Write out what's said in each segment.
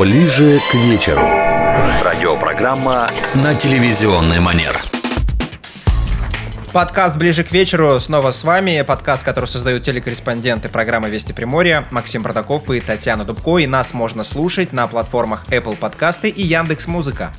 Ближе к вечеру. Радиопрограмма на телевизионный манер. Подкаст «Ближе к вечеру» снова с вами. Подкаст, который создают телекорреспонденты программы «Вести Приморья» Максим Продаков и Татьяна Дубко. И нас можно слушать на платформах Apple Подкасты и Яндекс Музыка.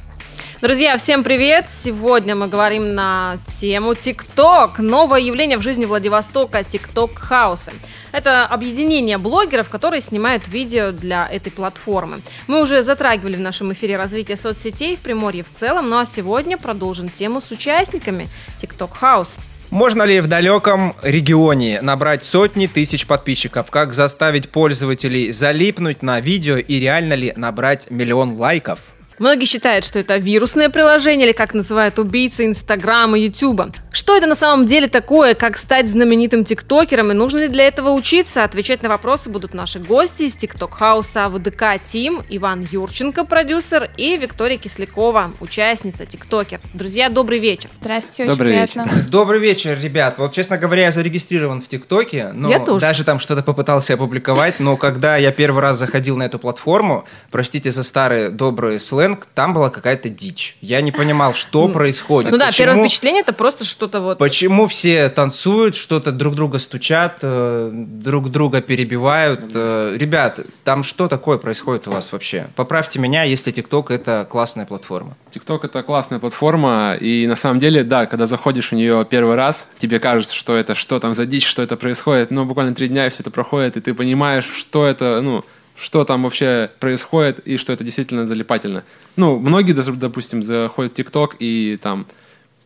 Друзья, всем привет! Сегодня мы говорим на тему ТикТок. Новое явление в жизни Владивостока – ТикТок Хаусы. Это объединение блогеров, которые снимают видео для этой платформы. Мы уже затрагивали в нашем эфире развитие соцсетей в Приморье в целом, ну а сегодня продолжим тему с участниками TikTok House. Можно ли в далеком регионе набрать сотни тысяч подписчиков? Как заставить пользователей залипнуть на видео и реально ли набрать миллион лайков? Многие считают, что это вирусное приложение, или как называют убийцы Инстаграма, Ютуба. Что это на самом деле такое, как стать знаменитым тиктокером, и нужно ли для этого учиться? Отвечать на вопросы будут наши гости из TikTok House а ВДК Team, Иван Юрченко, продюсер, и Виктория Кислякова, участница, тиктокер. Друзья, добрый вечер. Здравствуйте, очень добрый приятно. Вечер. Добрый вечер, ребят. Вот, честно говоря, я зарегистрирован в ТикТоке, но я тоже. даже там что-то попытался опубликовать, но когда я первый раз заходил на эту платформу, простите за старые добрые сленг, сленг, там была какая-то дичь. Я не понимал, что ну, происходит. Ну да, почему, первое впечатление это просто что-то вот. Почему все танцуют, что-то друг друга стучат, э, друг друга перебивают. Э, ребят, там что такое происходит у вас вообще? Поправьте меня, если ТикТок это классная платформа. ТикТок это классная платформа, и на самом деле, да, когда заходишь в нее первый раз, тебе кажется, что это, что там за дичь, что это происходит, но буквально три дня и все это проходит, и ты понимаешь, что это, ну, что там вообще происходит и что это действительно залипательно. Ну, многие, даже, допустим, заходят в ТикТок и там,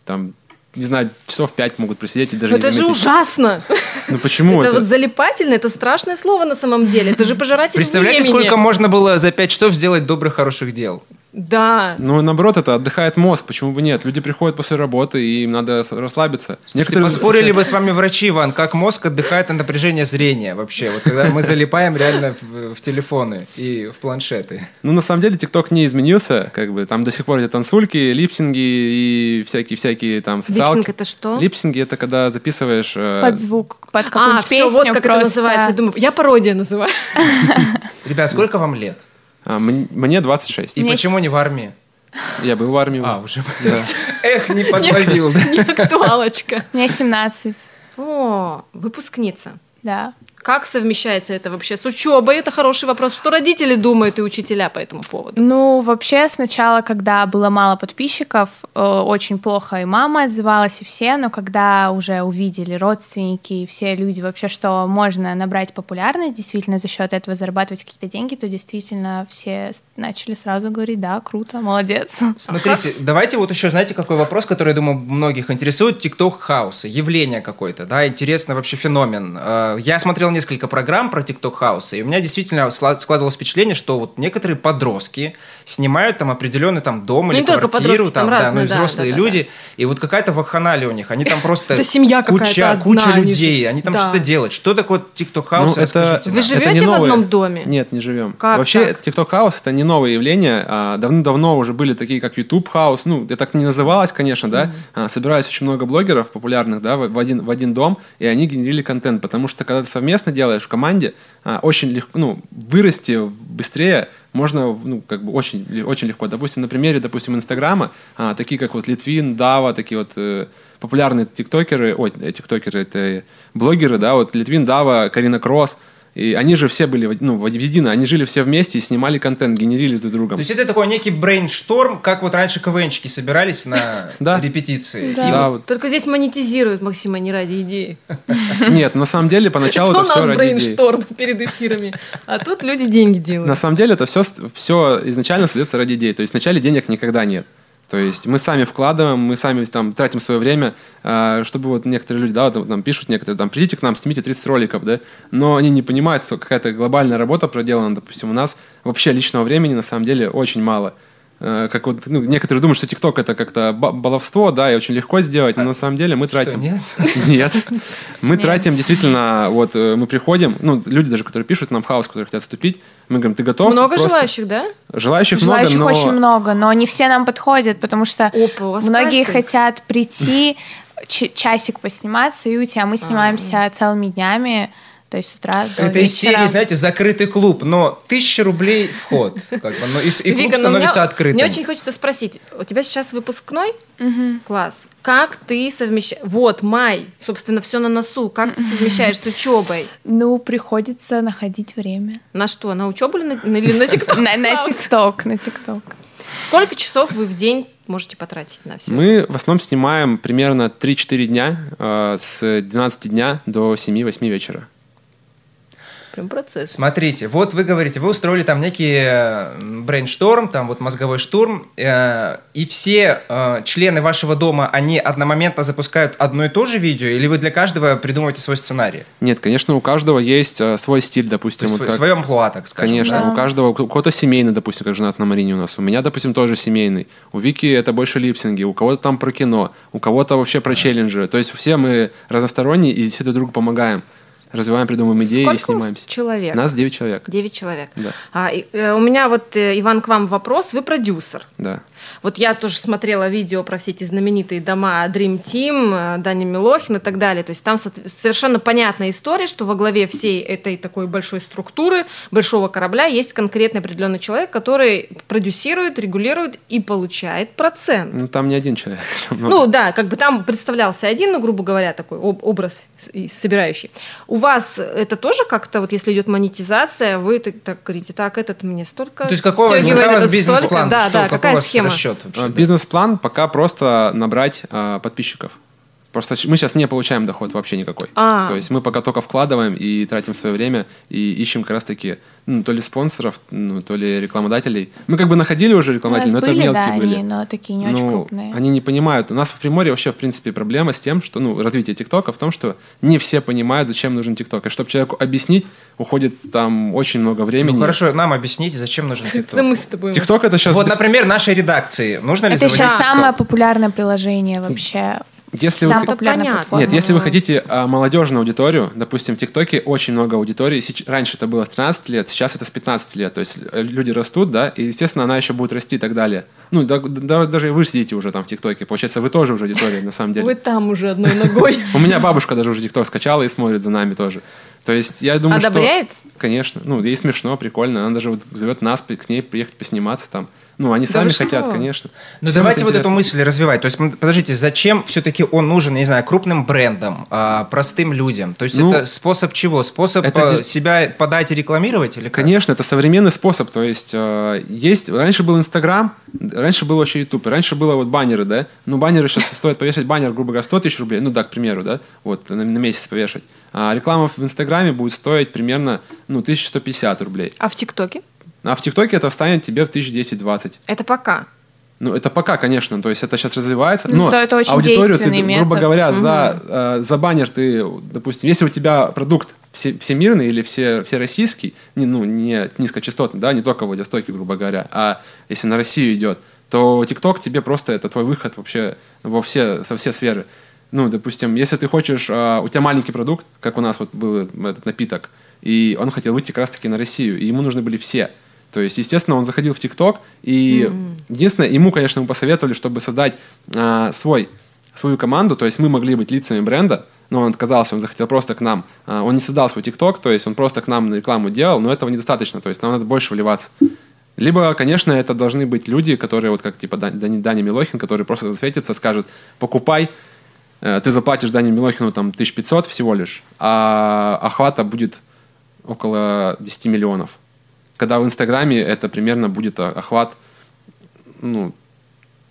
там не знаю, часов пять могут просидеть и даже Но не это заметить. же ужасно! Ну почему это? Это вот залипательно, это страшное слово на самом деле. Это же пожиратель Представляете, времени. сколько можно было за пять часов сделать добрых, хороших дел? Да. Ну, наоборот, это отдыхает мозг. Почему бы нет? Люди приходят после работы, и им надо расслабиться. Некоторые поспорили бы с вами врачи, Иван, как мозг отдыхает от напряжения зрения вообще. Вот когда мы залипаем реально в, в телефоны и в планшеты. Ну, на самом деле, ТикТок не изменился. Как бы там до сих пор эти танцульки, lipsync и и всякие-всякие там социалки. Lipsync это что? Lipsync и это когда записываешь... Э... Под звук, под какую-нибудь а, песню. Все, вот как просто... это называется. Я думаю, я пародия называю. Ребят, сколько вам лет? А, мне 26. И Мне почему не в армии? Я был в армии. А, уже. Да. Эх, не подловил. Не актуалочка. Мне 17. О, выпускница. Да. Как совмещается это вообще с учебой? Это хороший вопрос. Что родители думают и учителя по этому поводу? Ну, вообще, сначала, когда было мало подписчиков, э, очень плохо и мама отзывалась, и все, но когда уже увидели родственники и все люди вообще, что можно набрать популярность, действительно за счет этого зарабатывать какие-то деньги, то действительно все начали сразу говорить, да, круто, молодец. Смотрите, давайте вот еще, знаете, какой вопрос, который, я думаю, многих интересует, тикток хаоса, явление какое-то, да, интересный вообще феномен. Э, я смотрел несколько программ про TikTok House, и у меня действительно складывалось впечатление, что вот некоторые подростки снимают там определенный там дом или не квартиру, там, там да, разные, ну и взрослые да, да, люди, да. и вот какая-то вахханалия у них, они там просто семья куча, куча людей, они там что-то делают. Что такое TikTok House? Ну, это, Вы живете в одном доме? Нет, не живем. Как Вообще, так? TikTok House это не новое явление. А, давно-давно уже были такие, как YouTube House. Ну, это так не называлось, конечно, да. Mm-hmm. собирались очень много блогеров популярных, да, в, в, один, в один дом, и они генерили контент. Потому что, когда ты совместно делаешь в команде, а, очень легко, ну, вырасти быстрее можно, ну, как бы очень, очень легко. Допустим, на примере, допустим, Инстаграма, а, такие как вот Литвин, Дава, такие вот э, популярные тиктокеры, ой, тиктокеры, это блогеры, да, вот Литвин, Дава, Карина Кросс, и они же все были ну, воедино, они жили все вместе и снимали контент, генерили друг другом. То есть это такой некий brainstorm, как вот раньше КВНчики собирались на репетиции. Да. Вот. Только здесь монетизируют, Максим, а не ради идеи. Нет, на самом деле поначалу это, все ради идеи. у нас brainstorm перед эфирами, а тут люди деньги делают. На самом деле это все, все изначально создается ради идеи. То есть вначале денег никогда нет. То есть мы сами вкладываем, мы сами там тратим свое время, а, чтобы вот некоторые люди, да, вот, там пишут некоторые, там, придите к нам, снимите 30 роликов, да, но они не понимают, что какая-то глобальная работа проделана, допустим, у нас вообще личного времени на самом деле очень мало. Э, как вот, ну, некоторые думают, что ТикТок это как-то баловство, да, и очень легко сделать, но а, на самом деле мы тратим. Что, нет? Нет. Мы тратим действительно, вот э, мы приходим, ну, люди даже, которые пишут нам хаос, которые хотят вступить, мы говорим, ты готов? Много Просто... желающих, да? Желающих, желающих много, но... очень много, но не все нам подходят, потому что Опа, многие кастинг. хотят прийти, часик посниматься и уйти, а мы снимаемся а. целыми днями, то есть с утра до Это из серии, знаете, закрытый клуб, но тысяча рублей вход. Как бы, но и, и клуб Вика, но становится мне, открытым. Мне очень хочется спросить, у тебя сейчас выпускной? Класс. Как ты совмещаешь... Вот, май, собственно, все на носу. Как ты совмещаешь с учебой? Ну, приходится находить время. На что? На учебу или на, или на TikTok? На ТикТок, на ТикТок. Сколько часов вы в день можете потратить на все? Мы в основном снимаем примерно 3-4 дня э, с 12 дня до 7-8 вечера. Прям процесс. Смотрите, вот вы говорите, вы устроили там некий э, brainstorm, там вот мозговой штурм, э, и все э, члены вашего дома, они одномоментно запускают одно и то же видео, или вы для каждого придумываете свой сценарий? Нет, конечно, у каждого есть э, свой стиль, допустим. вот свой- как- свое амплуа, так скажем. Конечно, Да. у каждого, у кого-то семейный, допустим, как женат на Марине у нас. У меня, допустим, тоже семейный. У Вики это больше липсинги, у кого-то там про кино, у кого-то вообще про челленджи. То есть все мы разносторонние и все друг другу помогаем. Развиваем, придумываем идеи Сколько и снимаемся. человек? Нас 9 человек. Девять человек. Да. А, и, э, у меня вот, э, Иван, к вам вопрос. Вы продюсер. Да. Вот я тоже смотрела видео про все эти знаменитые дома Dream Team, э, Даня Милохин и так далее. То есть там совершенно понятная история, что во главе всей этой такой большой структуры, большого корабля есть конкретный определенный человек, который продюсирует, регулирует и получает процент. Ну, там не один человек. Ну да, как бы там представлялся один, ну, грубо говоря, такой об- образ собирающий. У вас это тоже как-то, вот если идет монетизация, вы так, так говорите, так, этот мне столько То есть какого, какой у вас бизнес-план? Да, Что- да, какая схема? Вообще? А, Бизнес-план пока просто набрать а, подписчиков. Просто мы сейчас не получаем доход вообще никакой. А. То есть мы пока только вкладываем и тратим свое время и ищем как раз-таки ну, то ли спонсоров, ну, то ли рекламодателей. Мы как бы находили уже рекламодателей, но нас это были, мелкие да, были. они, но такие не очень Ну, крупные. Они не понимают. У нас в Приморье вообще, в принципе, проблема с тем, что, ну, развитие ТикТока в том, что не все понимают, зачем нужен ТикТок. И чтобы человеку объяснить, уходит там очень много времени. Ну хорошо, нам объясните, зачем нужен ТикТок? мы с тобой. ТикТок это сейчас... Вот, например, нашей редакции. Нужно ли Это сейчас самое популярное приложение вообще. Если вы хот- популярная Понятно. платформа. Нет, если вы хотите а, молодежную аудиторию, допустим, в ТикТоке очень много аудитории. Сеч- Раньше это было с 13 лет, сейчас это с 15 лет. То есть э, люди растут, да, и, естественно, она еще будет расти и так далее. Ну, да- да- даже вы сидите уже там в ТикТоке. Получается, вы тоже уже аудитория, на самом деле. Вы там уже одной ногой. У меня бабушка даже уже ТикТок скачала и смотрит за нами тоже. То есть я думаю, Одобряет? что... Конечно. Ну, ей смешно, прикольно. Она даже вот зовет нас к ней приехать посниматься там. Ну, они Да сами что? хотят, конечно. Ну Всем давайте вот эту мысль развивать. То есть, подождите, зачем все-таки он нужен, не знаю, крупным брендам, а, простым людям? То есть Ну, это способ чего? Способ это ди- себя подать и рекламировать или как? Конечно, это современный способ. То есть, э, есть... Раньше был Инстаграм, раньше был вообще Ютуб, и раньше было вот баннеры, да? Ну, баннеры сейчас стоит повешать баннер, грубо говоря, 100 тысяч рублей, ну да, к примеру, да, вот, на, на месяц повешать. А реклама в Инстаграме будет стоить примерно, ну, 1150 рублей. А в ТикТоке? А в ТикТоке это встанет тебе в 1010-20. Это пока. Ну, это пока, конечно, то есть это сейчас развивается, Ну, но то это очень аудиторию ты, действенный грубо метод. говоря, за, э, за баннер ты, допустим, если у тебя продукт все, всемирный или все, всероссийский, не, ну, не низкочастотный, да, не только Владивостоке, грубо говоря, а если на Россию идет, то ТикТок тебе просто это твой выход вообще во все, со все сферы. Ну, допустим, если ты хочешь, а, у тебя маленький продукт, как у нас вот был этот напиток, и он хотел выйти как раз-таки на Россию, и ему нужны были все. То есть, естественно, он заходил в ТикТок, и единственное, ему, конечно, мы посоветовали, чтобы создать а, свой, свою команду, то есть мы могли быть лицами бренда, но он отказался, он захотел просто к нам. А, он не создал свой ТикТок, то есть он просто к нам рекламу делал, но этого недостаточно, то есть нам надо больше вливаться. Либо, конечно, это должны быть люди, которые, вот как типа Дани- Дани- Даня Милохин, который просто засветится, скажет, покупай, э, ты заплатишь Дане Милохину там 1500 всего лишь, а охвата будет около 10 миллионов. Когда в Инстаграме это примерно будет о- охват, ну,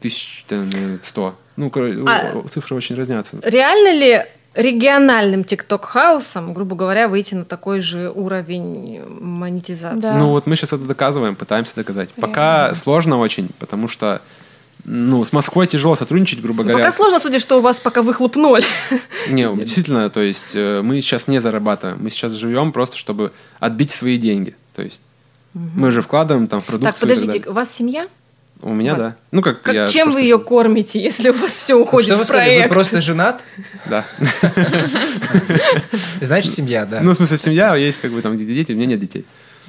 1100. Ну, кор- А- цифры очень разнятся. Реально ли региональным ТикТок-хаусом, грубо говоря, выйти на такой же уровень монетизации? Да. Ну вот мы сейчас это доказываем, пытаемся доказать. Пока Реально. сложно очень, потому что ну, с Москвой тяжело сотрудничать, грубо Ну, говоря. пока сложно, судя, что у вас пока выхлоп ноль. Не, действительно, то есть э, мы сейчас не зарабатываем, мы сейчас живем просто, чтобы отбить свои деньги. То есть мы же вкладываем там в продукцию. Так, подождите, у вас семья? У меня, у вас- да. Ну, как, Как, я чем просто вы ее кормите, если у вас все уходит Что вы в сказали? Вы проект? просто женат? Да. Значит, семья, да. Ну, в смысле, семья, есть как бы там дети, у меня нет детей.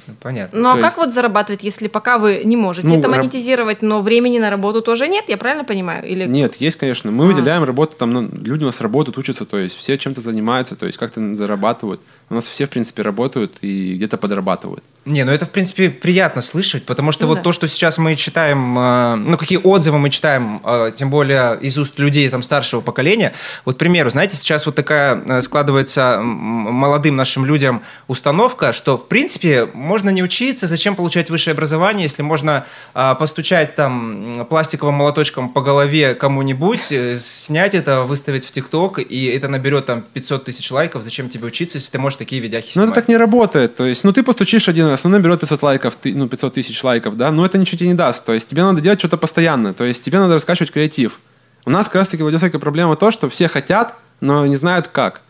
Ну, Понятно. Ну а как вот зарабатывать, если пока вы не можете Ну, это монетизировать, но времени на работу тоже нет, я правильно понимаю? Или Нет, есть, конечно. Мы А. выделяем работу, там ну, люди у нас работают, учатся, то есть все чем-то занимаются, то есть как-то зарабатывают. у нас все, в принципе, работают и где-то подрабатывают. Не, ну это, в принципе, приятно слышать, потому что Ну вот да. то, что сейчас мы читаем, э, ну, какие отзывы мы читаем, э, тем более из уст людей там старшего поколения. Вот, к примеру, знаете, сейчас вот такая э, складывается молодым нашим людям установка, что, в принципе, можно не учиться, зачем получать высшее образование, если можно э, постучать там пластиковым молоточком по голове кому-нибудь, э, снять это, выставить в ТикТок, и это наберет там 500 тысяч лайков, зачем тебе учиться, если ты можешь такие видяхи снимать? это так не работает. То есть, ну, ты постучишь один раз, ну, наберет 500 лайков, ты, ну, 500 тысяч лайков, да, но это ничего тебе не даст. То есть, тебе надо делать что-то постоянно. То есть, тебе надо раскачивать креатив. У нас как раз-таки в Владивостоке проблема то, что все хотят, но не знают как.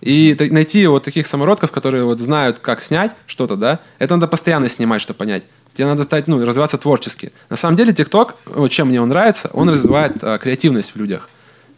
И найти вот таких самородков, которые вот знают, как снять что-то, да, это надо постоянно снимать, чтобы понять. Тебе надо стать, ну, развиваться творчески. На самом деле, ТикТок, вот чем мне он нравится, он развивает а, креативность в людях.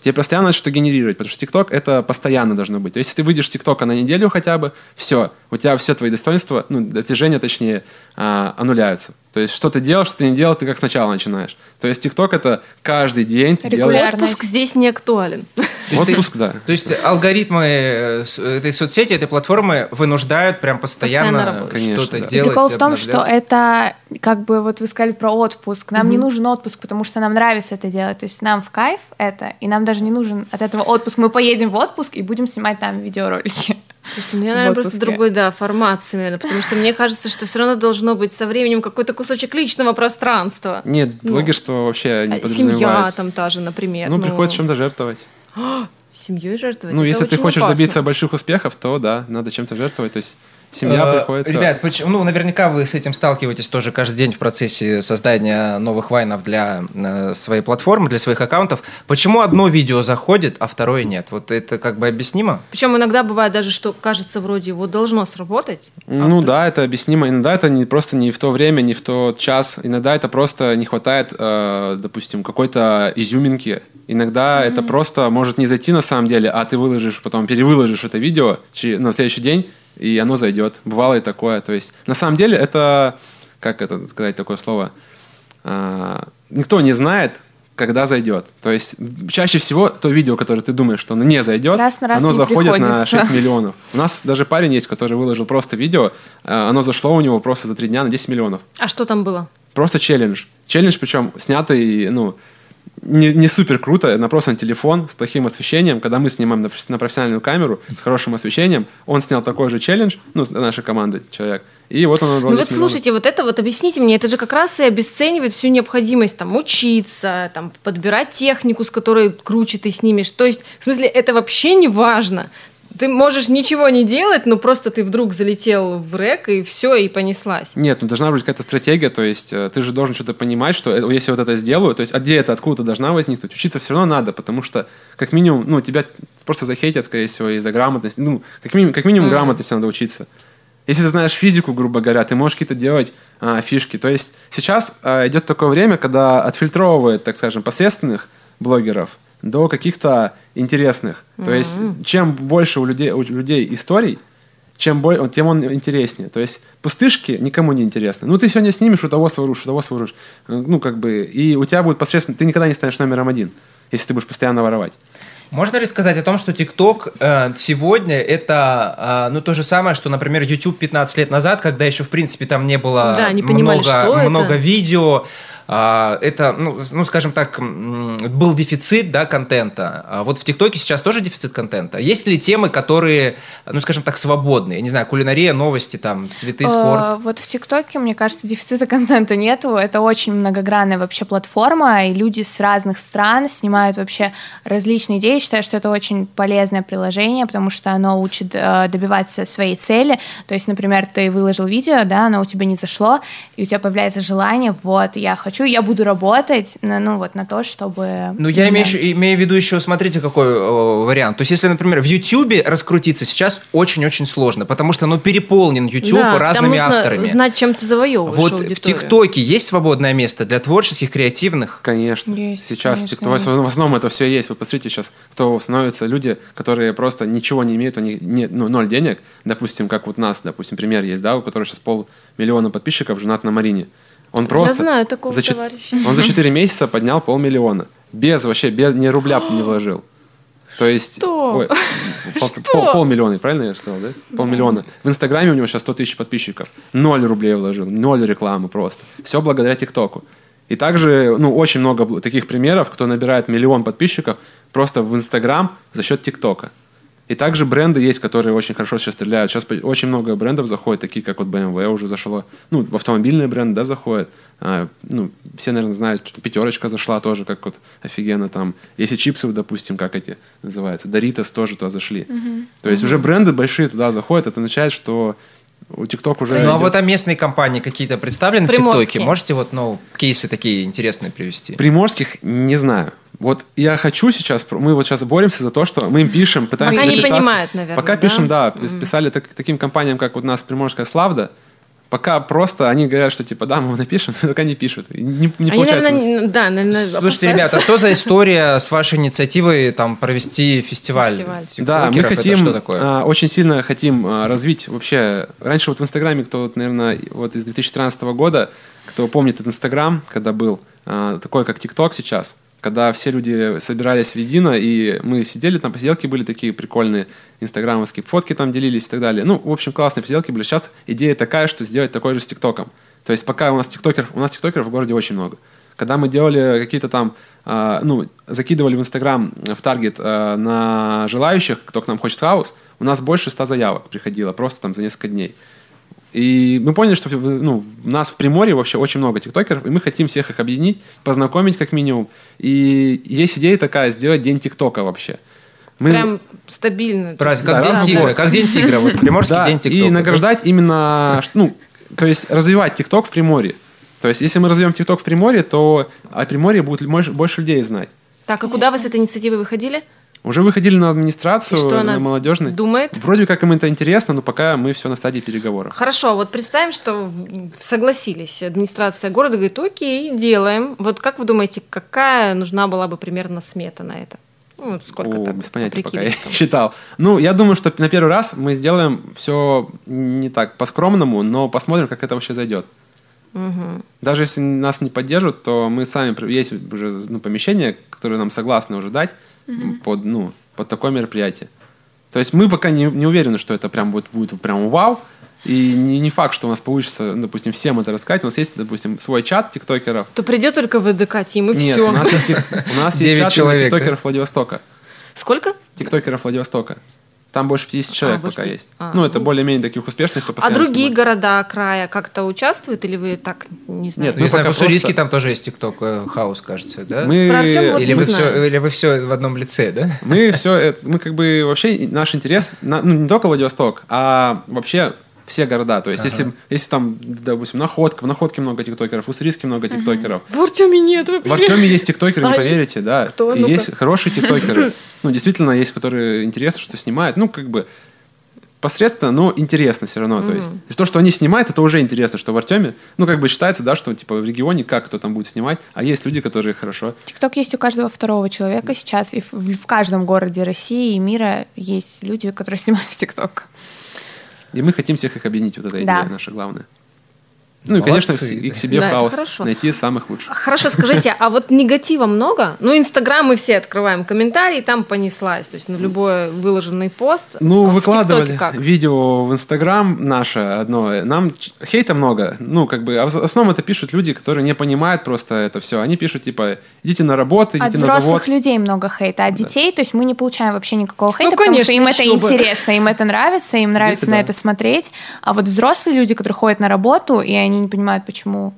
Тебе постоянно надо что-то генерировать, потому что ТикТок это постоянно должно быть. Если ты выйдешь с ТикТока на неделю хотя бы, все, у тебя все твои достоинства, ну, достижения, точнее, а, аннуляются. То есть, что ты делал, что ты не делал, ты как сначала начинаешь. То есть, ТикТок это каждый день ты делаешь... Отпуск здесь не актуален. Отпуск, да. То есть алгоритмы э, этой соцсети, этой платформы вынуждают прям Постоянно постоянно, что-то да. делать. Прикол в том, что это, как бы, вот вы сказали про отпуск. Нам не нужен отпуск, потому что нам нравится это делать. То есть нам в кайф это, и нам даже не нужен от этого отпуск. Мы поедем в отпуск и будем снимать там видеоролики. То есть у меня, наверное, просто другой, да, формат наверное, потому что мне кажется, что все равно должно быть со временем какой-то кусочек личного пространства. Нет, Ну, блогерство вообще не А, Семья подразумевает. там та же, например. Ну, приходится чем-то жертвовать. Семьей жертвовать. Ну, это если ты хочешь опасно. добиться больших успехов, то да, надо чем-то жертвовать. То есть семья Э, приходится... Ребят, поч- ну, наверняка вы с этим сталкиваетесь тоже каждый день в процессе создания новых вайнов для э, своей платформы, для своих аккаунтов. Почему одно видео заходит, а второе нет? Вот это как бы объяснимо? Причем иногда бывает даже, что кажется вроде вот должно сработать. Ну да, это объяснимо. Иногда это не просто не в то время, не в тот час. Иногда это просто не хватает, э, допустим, какой-то изюминки. Иногда это просто может не зайти на самом деле, а ты выложишь, потом перевыложишь это видео на следующий день, и оно зайдет. Бывало и такое. То есть на самом деле это, как это сказать такое слово, А, никто не знает, когда зайдет. То есть чаще всего то видео, которое ты думаешь, что оно не зайдет, Раз на раз оно не заходит на приходится. 6 миллионов. У нас даже парень есть, который выложил просто видео, а, оно зашло у него просто за 3 дня на 10 миллионов. А что там было? Просто челлендж. Челлендж, причем снятый, ну, не, не супер круто, на просто на телефон с плохим освещением. Когда мы снимаем на, на профессиональную камеру с хорошим освещением, он снял такой же челлендж, ну, с нашей команды человек. И вот он Ну вот 10 миллионов. слушайте, вот это вот объясните мне, это же как раз и обесценивает всю необходимость там учиться, там подбирать технику, с которой круче ты снимешь. То есть, в смысле, это вообще не важно. Ты можешь ничего не делать, но просто ты вдруг залетел в рек и все, и понеслась. Нет, ну должна быть какая-то стратегия, то есть э, ты же должен что-то понимать, что э, если вот это сделаю, то есть а где это, откуда должна возникнуть, учиться все равно надо, потому что как минимум, ну тебя просто захейтят, скорее всего, из-за грамотности, ну как минимум, как минимум грамотности надо учиться. Если ты знаешь физику, грубо говоря, ты можешь какие-то делать а, фишки. То есть сейчас а, идет такое время, когда отфильтровывает, так скажем, посредственных блогеров до каких-то интересных. То есть чем больше у людей, у людей историй, чем более, тем он интереснее. То есть пустышки никому не интересны. Ну, ты сегодня снимешь, у того своруешь, у того своруешь. Э, Ну, как бы, и у тебя будет посредственно... Ты никогда не станешь номером один, если ты будешь постоянно воровать. Можно ли сказать о том, что TikTok э, сегодня это э, ну то же самое, что, например, YouTube 15 лет назад, когда еще в принципе там не было Да, не понимали, много, что это. много видео, это, ну, ну, скажем так, был дефицит да, контента. А вот в ТикТоке сейчас тоже дефицит контента. Есть ли темы, которые, ну, скажем так, свободные? Я не знаю, кулинария, новости, там, цветы, спорт. Э, Вот в ТикТоке, мне кажется, дефицита контента нету. Это очень многогранная вообще платформа, и люди с разных стран снимают вообще различные идеи. Я считаю, что это очень полезное приложение, потому что оно учит э, добиваться своей цели. То есть, например, ты выложил видео, да, оно у тебя не зашло, и у тебя появляется желание, вот, я хочу, я буду работать на, ну, вот, на то, чтобы... Ну, я именно- имею, еще- имею в виду еще, смотрите, какой э, вариант. То есть, если, например, в Ютубе раскрутиться сейчас очень-очень сложно, потому что, ну, переполнен YouTube Да, там разными нужно авторами. знать, чем ты завоевываешь Вот в аудиторию. ТикТоке есть свободное место для творческих, креативных? Конечно. Есть, сейчас конечно, TikTok, есть. в основном это все есть. Вы посмотрите сейчас, кто становятся люди, которые просто ничего не имеют, у них нет, ну, ноль денег. Допустим, как вот нас, допустим, пример есть, да, у которого сейчас полмиллиона подписчиков, женат на Марине. Он просто знаю такого за товарища. Он за 4 месяца поднял полмиллиона. Без вообще, без, ни рубля не вложил. То есть... Что? ой, пол- пол- полмиллиона, правильно я сказал, да? Полмиллиона. В Инстаграме у него сейчас 100 тысяч подписчиков. Ноль рублей вложил, ноль рекламы просто. Все благодаря ТикТоку. И также, ну, очень много таких примеров, кто набирает миллион подписчиков просто в Инстаграм за счет ТикТока. И также бренды есть, которые очень хорошо сейчас стреляют. Сейчас очень много брендов заходит, такие как вот BMW уже зашло. Ну, в автомобильные бренды, да, заходят. А, ну, все, наверное, знают, что пятерочка зашла тоже, как вот офигенно там. Если чипсы, допустим, как эти называются, Doritos тоже туда зашли. То есть уже бренды большие туда заходят, это означает, что у TikTok уже... Ну а идет- вот а местные компании какие-то представлены в Приморские. ТикТоке? Можете вот, ну, кейсы такие интересные привести? Приморских не знаю. Вот я хочу сейчас, мы вот сейчас боремся за то, что мы им пишем, пытаемся Пока не понимают, наверное, Пока да? пишем, да, писали так- таким компаниям, как вот у нас Приморская Славда, пока просто они говорят, что типа, да, мы вам напишем, только не пишут. Не, не Они, получается. наверное, да, наверное, Слушайте, опасаются. ребята, что за история с вашей инициативой там провести фестиваль? Фестиваль. Да, мы хотим, что такое? а, очень сильно хотим а, развить вообще. Раньше вот в Инстаграме, кто, вот, наверное, вот из 2013 года, кто помнит этот Инстаграм, когда был а, такой, как ТикТок сейчас, когда все люди собирались воедино, и мы сидели, там посиделки были такие прикольные, инстаграмовские фотки там делились и так далее. Ну, в общем, классные посиделки были. Сейчас идея такая, что сделать такой же с ТикТоком. То есть пока у нас тиктокеров, у нас тиктокеров в городе очень много. Когда мы делали какие-то там, а, ну, закидывали в Инстаграм э, в таргет а, на желающих, кто к нам хочет house, у нас больше ста заявок приходило просто там за несколько дней. И мы поняли, что ну, у нас в Приморье вообще очень много тиктокеров, и мы хотим всех их объединить, познакомить как минимум. И есть идея такая, сделать день тиктока вообще. Мы- Прям стабильно. Да, как раз День тигра, как День тигра, вот Приморский Да, день ТикТока. и награждать именно, ну, то есть развивать ТикТок в Приморье. То есть если мы развьем ТикТок в Приморье, то о Приморье будет больше, больше людей знать. Так, а куда вы с этой инициативой выходили? Уже выходили на администрацию, И что она на молодежный. думает? Вроде как им это интересно, но пока мы все на стадии переговоров. Хорошо, вот представим, что согласились. Администрация города говорит, окей, делаем. Вот как вы думаете, какая нужна была бы примерно смета на это? Ну, вот сколько О, так? без понятия пока я считал. Ну, я думаю, что на первый раз мы сделаем все не так по-скромному, но посмотрим, как это вообще зайдет. Мгм. Даже если нас не поддержат, то мы сами, есть уже ну, помещение, которое нам согласны уже дать под, ну, под такое мероприятие. То есть мы пока не, не уверены, что это прям вот будет прям вау, и не, не факт, что у нас получится, допустим, всем это рассказать. У нас есть, допустим, свой чат тиктокеров. То придет только ВДК Тим, и Нет, все. у нас есть, у нас есть Девять чат человек, именно да? тиктокеров Владивостока. Сколько? Тиктокеров Владивостока. Там больше 50 человек А, пока 50. есть. А, ну, это ну. более-менее таких успешных, кто А постоянно другие снимает. города края как-то участвуют, или вы так не знаете? Ну, не Мы пока просто- там тоже есть ТикТок э, хаус, кажется, да? Мы, вот или, не вы знаю. все, или вы все в одном лице, да? мы все, мы как бы вообще наш интерес, ну, не только Владивосток, а вообще все города. То есть, если, если там, допустим, Находка, в Находке много тиктокеров, в Уссурийске много тиктокеров. В Артеме нет вообще. В Артеме есть тиктокеры, не А, поверите, да. Кто? И Ну-ка. есть хорошие тиктокеры. Ну, действительно, есть, которые интересно, что снимают. Ну, как бы посредственно, но интересно все равно. То есть, то, что они снимают, это уже интересно, что в Артеме, ну, как бы считается, да, что типа в регионе как кто там будет снимать, а есть люди, которые хорошо. ТикТок есть у каждого второго человека сейчас, и в, в каждом городе России и мира есть люди, которые снимают в ТикТок. И мы хотим всех их объединить, вот эта Да. идея наша главная. Ну и, конечно, Молодцы. их себе Да, в хаос хорошо. найти самых лучших. Хорошо, скажите, а вот негатива много? Ну, Инстаграм мы все открываем комментарии, там понеслась. То есть на любой выложенный пост. Ну, А выкладывали видео в Инстаграм наше одно. Нам хейта много. Ну, как бы, а в основном это пишут люди, которые не понимают просто это все. Они пишут, типа, идите на работу, От идите на завод. взрослых людей много хейта, а детей, то есть мы не получаем вообще никакого хейта, Ну, потому что им это бы. интересно, им это нравится, им нравится Дети, на да. это смотреть. А вот взрослые люди, которые ходят на работу, и они не понимают, почему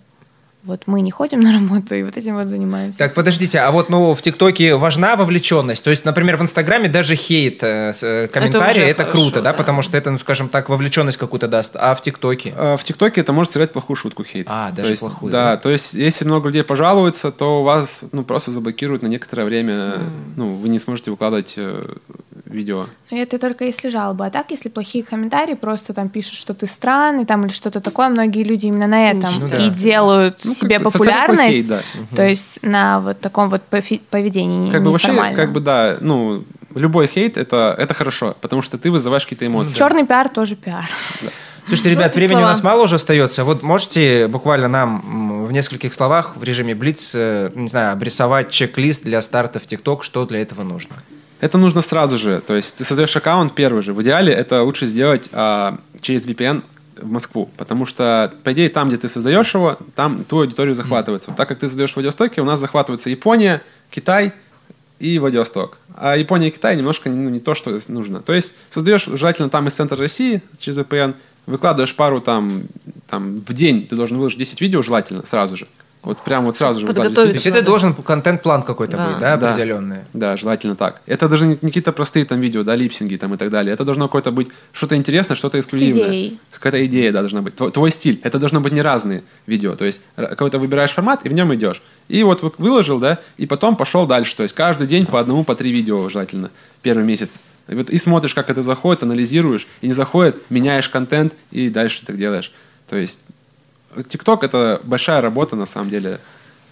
вот мы не ходим на работу, и вот этим вот занимаемся. Так, подождите, а вот ну, в ТикТоке важна вовлеченность? То есть, например, в Инстаграме даже хейт, э, с, э, комментарии, уже это, хорошо, круто, да, да. потому что это, ну, скажем так, вовлеченность какую-то даст. А в ТикТоке? А В ТикТоке это может сыграть плохую шутку хейт. А, даже то есть, плохую, Да, да? то есть, если много людей пожалуются, то вас ну, просто заблокируют на некоторое время. Ну, вы не сможете выкладывать э, видео. Ну, Это только если жалобы. А так, если плохие комментарии, просто там пишут, что ты странный, там или что-то такое, многие люди именно на этом Ну да. и делают Ну, себе как бы популярность. хейт, да. То есть на вот таком вот поведении Как бы вообще, как бы да, ну, любой хейт это, это хорошо, потому что ты вызываешь какие-то эмоции. Черный пиар тоже пиар. Слушайте, ребят, Только времени у слова. нас мало уже остается. Вот можете буквально нам в нескольких словах в режиме Блиц, э, не знаю, обрисовать чек-лист для старта в ТикТок, что для этого нужно? Это нужно сразу же. То есть ты создаешь аккаунт первый же. В идеале это лучше сделать а, через VPN в Москву, потому что, по идее, там, где ты создаешь его, там твою аудиторию захватывается. Вот так как ты создаешь в Владивостоке, у нас захватывается Япония, Китай и Владивосток. А Япония и Китай немножко ну, не то, что нужно. То есть создаешь желательно там из центра России через VPN, выкладываешь пару там, там в день, ты должен выложить 10 видео желательно сразу же. Вот прям вот сразу же Подготовить. То есть 10 это должен контент-план какой-то Да. быть, да, Да. определенный. Да, желательно так. Это даже не какие-то простые там видео, да, липсинги там и так далее. Это должно какое-то быть что-то интересное, что-то эксклюзивное. идеей. Какая-то идея, да, должна быть. Твой, твой стиль. Это должно быть не разные видео. То есть какой-то выбираешь формат и в нем идешь. И вот вы- выложил, да, и потом пошел дальше. То есть каждый день по одному, по три видео желательно. Первый месяц. И, вот, и смотришь, как это заходит, анализируешь. И не заходит, меняешь контент и дальше так делаешь. То есть ТикТок это большая работа на самом деле.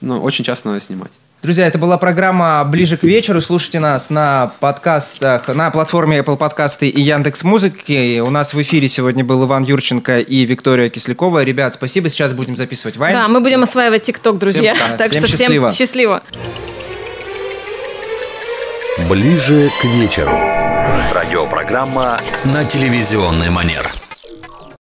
Но очень часто надо снимать. Друзья, это была программа «Ближе к вечеру». Слушайте нас на подкастах, на платформе Apple Подкасты и Яндекс Музыки. У нас в эфире сегодня был Иван Юрченко и Виктория Кислякова. Ребят, спасибо. Сейчас будем записывать вайн. Да, мы будем осваивать ТикТок, друзья. Всем, да, так всем что счастливо. всем счастливо. Ближе к вечеру. Радиопрограмма на телевизионный манер.